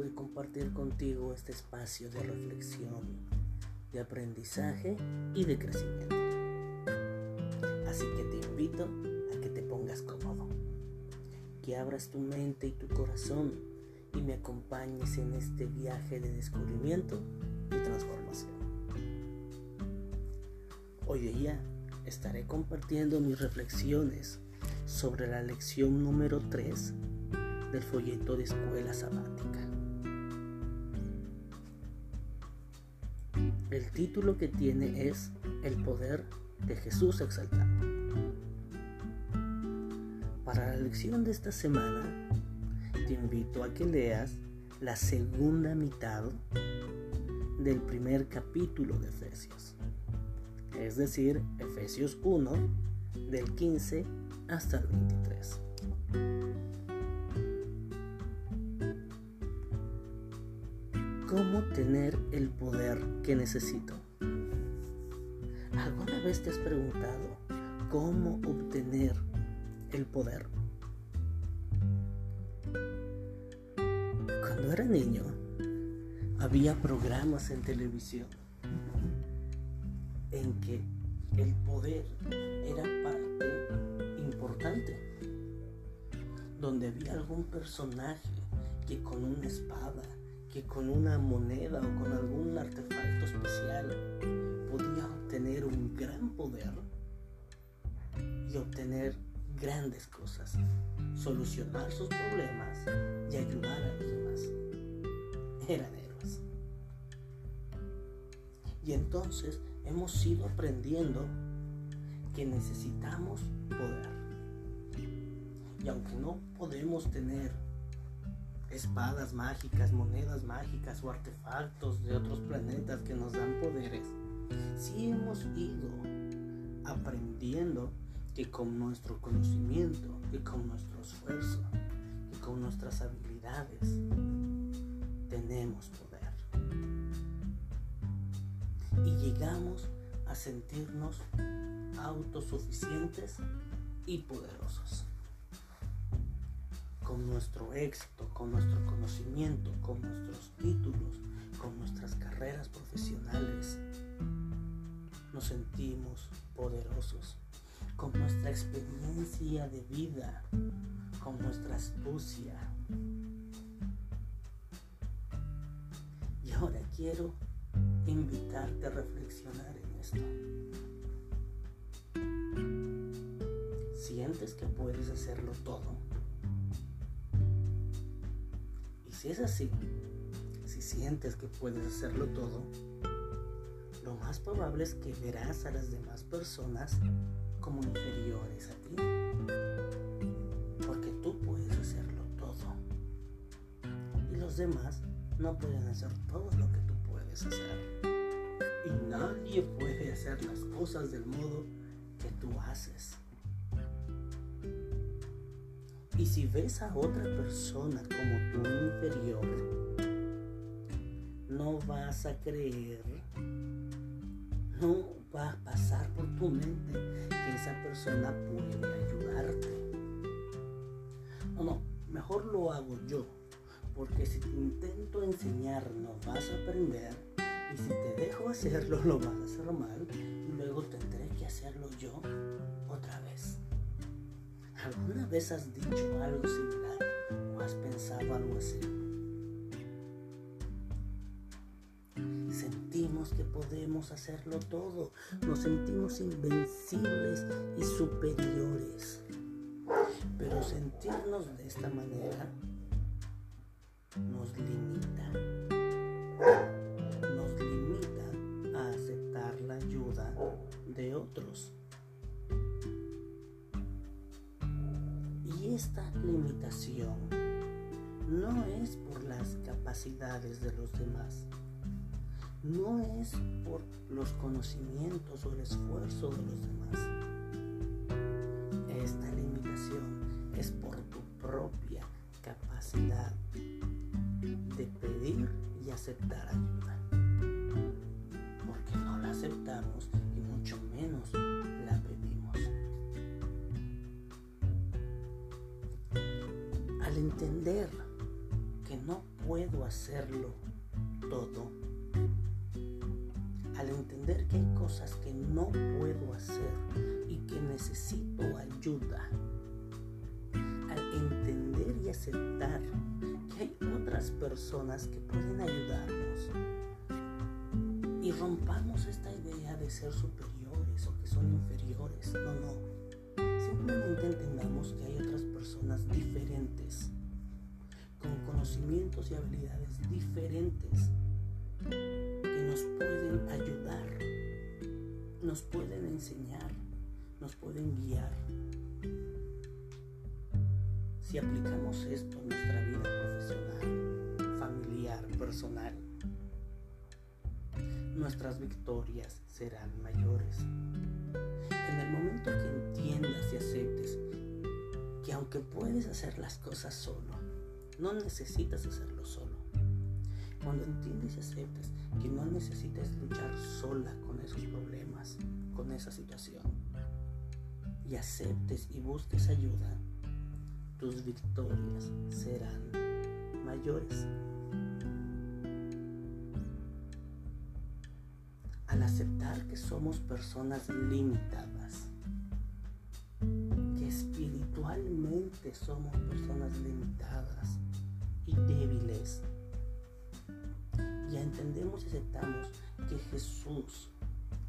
de compartir contigo este espacio de reflexión, de aprendizaje y de crecimiento. Así que te invito a que te pongas cómodo, que abras tu mente y tu corazón y me acompañes en este viaje de descubrimiento y transformación. Hoy día estaré compartiendo mis reflexiones sobre la lección número 3 del folleto de escuela sabática. El título que tiene es El poder de Jesús exaltado. Para la lección de esta semana, te invito a que leas la segunda mitad del primer capítulo de Efesios, es decir, Efesios 1, del 15 hasta el 23. ¿Cómo tener el poder que necesito? ¿Alguna vez te has preguntado cómo obtener el poder? Cuando era niño, había programas en televisión en que el poder era parte importante, donde había algún personaje que con una espada, que con una moneda o con algún artefacto especial podía obtener un gran poder y obtener grandes cosas, solucionar sus problemas y ayudar a los demás. Eran y entonces hemos ido aprendiendo que necesitamos poder. Y aunque no podemos tener espadas mágicas, monedas mágicas o artefactos de otros planetas que nos dan poderes, sí hemos ido aprendiendo que con nuestro conocimiento, y con nuestro esfuerzo, y con nuestras habilidades, tenemos poder y llegamos a sentirnos autosuficientes y poderosos. Con nuestro éxito, con nuestro conocimiento, con nuestros títulos, con nuestras carreras profesionales, nos sentimos poderosos. Con nuestra experiencia de vida, con nuestra astucia. Y ahora quiero invitarte a reflexionar en esto. ¿Sientes que puedes hacerlo todo? Si es así, si sientes que puedes hacerlo todo, lo más probable es que verás a las demás personas como inferiores a ti. Porque tú puedes hacerlo todo. Y los demás no pueden hacer todo lo que tú hacer. Y nadie puede hacer las cosas del modo que tú haces. Y si ves a otra persona como tu inferior, no vas a creer, no va a pasar por tu mente que esa persona puede ayudarte. No, no, mejor lo hago yo porque si te intento enseñar no vas a aprender y si te dejo hacerlo lo vas a hacer mal y luego tendré que hacerlo yo otra vez. ¿Alguna vez has dicho algo similar o has pensado algo así? Sentimos que podemos hacerlo todo, nos sentimos invencibles y superiores. Pero sentirnos de esta manera nos limita. Nos limita a aceptar la ayuda de otros. Esta limitación no es por las capacidades de los demás, no es por los conocimientos o el esfuerzo de los demás. Esta limitación es por tu propia capacidad de pedir y aceptar ayuda. Porque no la aceptamos entender que no puedo hacerlo todo, al entender que hay cosas que no puedo hacer y que necesito ayuda, al entender y aceptar que hay otras personas que pueden ayudarnos. Y rompamos esta idea de ser superiores o que son inferiores, no, no, simplemente entendamos que hay otras personas diferentes conocimientos y habilidades diferentes que nos pueden ayudar, nos pueden enseñar, nos pueden guiar. Si aplicamos esto a nuestra vida profesional, familiar, personal, nuestras victorias serán mayores. En el momento que entiendas y aceptes que aunque puedes hacer las cosas solo, no necesitas hacerlo solo. Cuando entiendes y aceptes que no necesitas luchar sola con esos problemas, con esa situación, y aceptes y busques ayuda, tus victorias serán mayores. Al aceptar que somos personas limitadas, que espiritualmente somos personas limitadas, y débiles. Ya entendemos y aceptamos que Jesús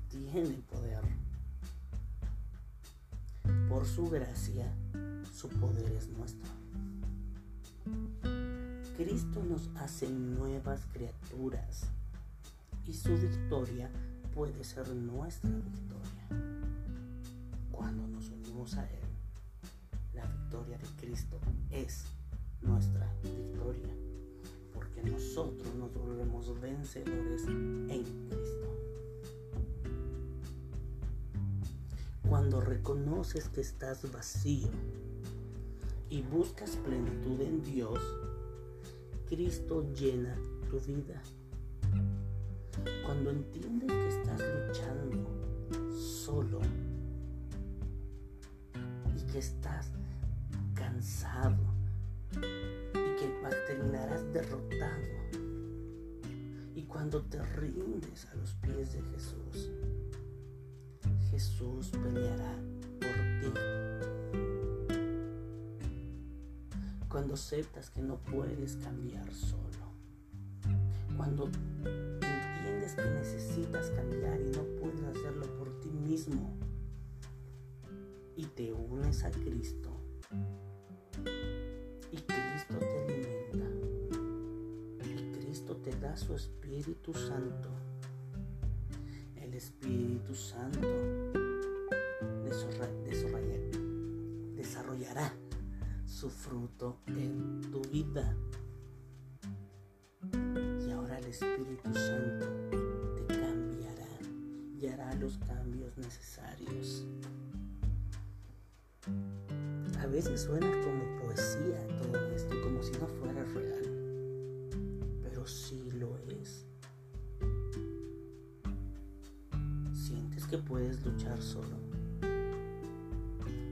tiene poder. Por su gracia, su poder es nuestro. Cristo nos hace nuevas criaturas y su victoria puede ser nuestra victoria. Cuando nos unimos a Él, la victoria de Cristo es nuestra victoria, nosotros nos volvemos vencedores en Cristo. Cuando reconoces que estás vacío y buscas plenitud en Dios, Cristo llena tu vida. Cuando entiendes que estás luchando solo y que estás cansado terminarás derrotado. Y cuando te rindes a los pies de Jesús, Jesús peleará por ti. Cuando aceptas que no puedes cambiar solo. Cuando entiendes que necesitas cambiar y no puedes hacerlo por ti mismo. Y te unes a Cristo da su Espíritu Santo. El Espíritu Santo desarrollará su fruto en tu vida. Y ahora el Espíritu Santo te cambiará y hará los cambios necesarios. A veces suena como poesía todo esto, como si no fuera real. Pero sí que puedes luchar solo.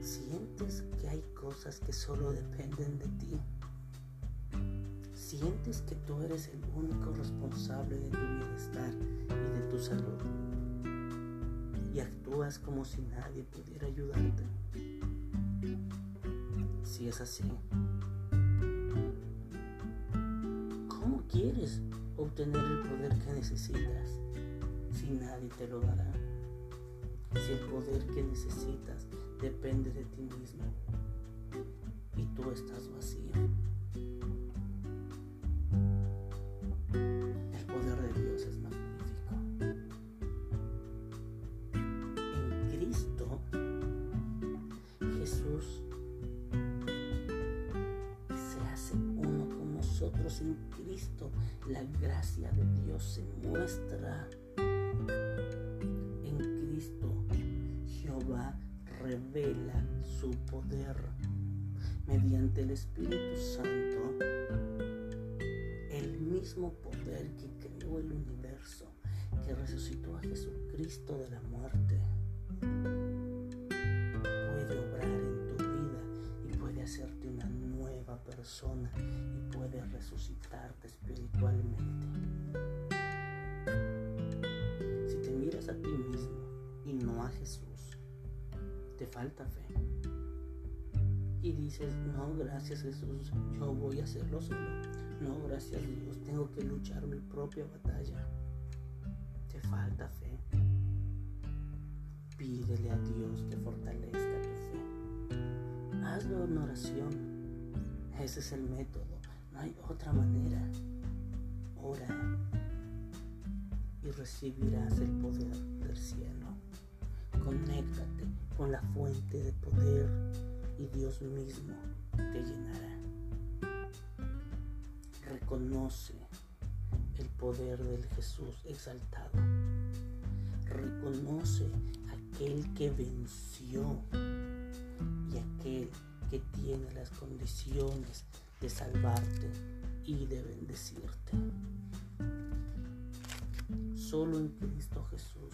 Sientes que hay cosas que solo dependen de ti. Sientes que tú eres el único responsable de tu bienestar y de tu salud. Y actúas como si nadie pudiera ayudarte. Si es así, ¿cómo quieres obtener el poder que necesitas si nadie te lo dará? si el poder que necesitas depende de ti mismo y tú estás vacío. Nosotros. En Cristo, la gracia de Dios se muestra. revela su poder mediante el Espíritu Santo, el mismo poder que creó el universo, que resucitó a Jesucristo de la muerte, y puede resucitarte espiritualmente. Si te miras a ti mismo y no a Jesús, te falta fe. Y dices, no, gracias Jesús, yo voy a hacerlo solo. No, gracias Dios, tengo que luchar mi propia batalla. Te falta fe. Pídele a Dios que fortalezca tu fe. Hazlo en oración. Ese es el método. No hay otra manera. Ora y recibirás el poder del cielo. Conéctate con la fuente de poder y Dios mismo te llenará. Reconoce el poder del Jesús exaltado. Reconoce aquel que venció y aquel que tiene las condiciones de salvarte y de bendecirte. Solo en Cristo Jesús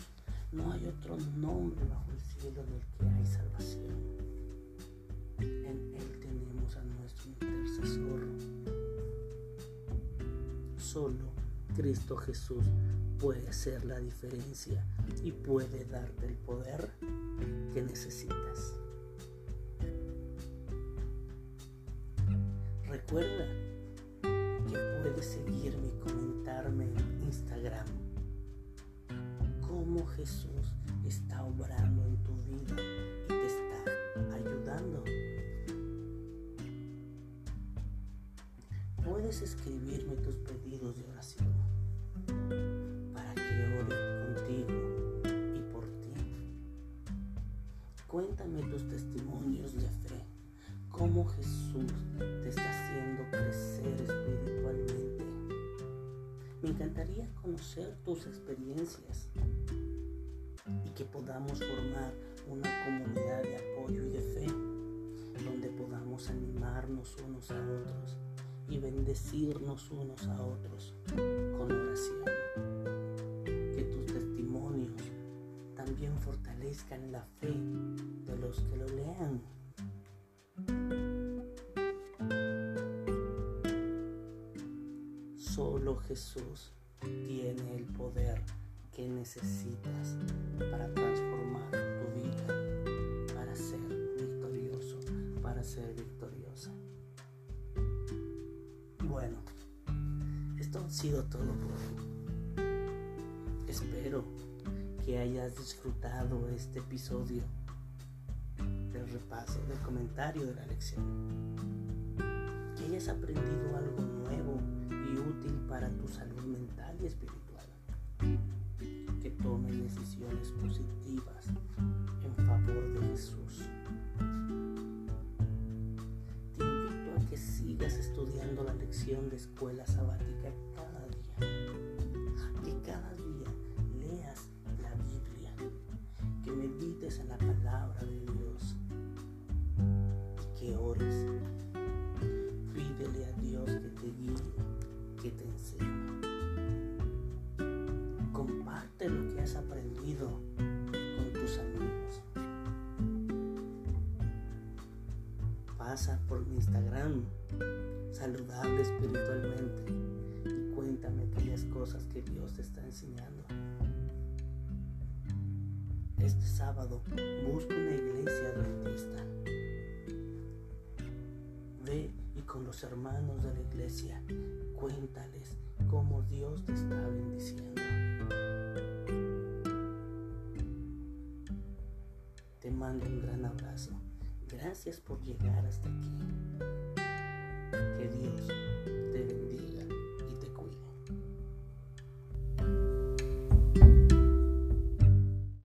no hay otro nombre bajo el cielo en el que hay salvación. En Él tenemos a nuestro intercesor. Solo Cristo Jesús puede ser la diferencia y puede darte el poder que necesitas. Recuerda que puedes seguirme y comentarme en Instagram cómo Jesús está obrando en tu vida y te está ayudando. Puedes escribirme tus pedidos de oración conocer tus experiencias y que podamos formar una comunidad de apoyo y de fe donde podamos animarnos unos a otros y bendecirnos unos a otros con oración. Que tus testimonios también fortalezcan la fe de los que lo lean. Solo Jesús tiene el poder que necesitas para transformar tu vida, para ser victorioso, para ser victoriosa. Bueno, esto ha sido todo por hoy. Espero que hayas disfrutado este episodio del repaso, del comentario de la lección. Hayas aprendido algo nuevo y útil para tu salud mental y espiritual. Que tomes decisiones positivas en favor de Jesús. Te invito a que sigas estudiando la lección de escuela sabática cada día. Que cada día leas la Biblia. Que medites en la palabra de Dios. Y que ores. Saludable espiritualmente, y cuéntame aquellas cosas que Dios te está enseñando. Este sábado busca una iglesia adventista. Ve y con los hermanos de la iglesia cuéntales cómo Dios te está bendiciendo. Te mando un gran abrazo. Gracias por llegar hasta aquí que Dios te.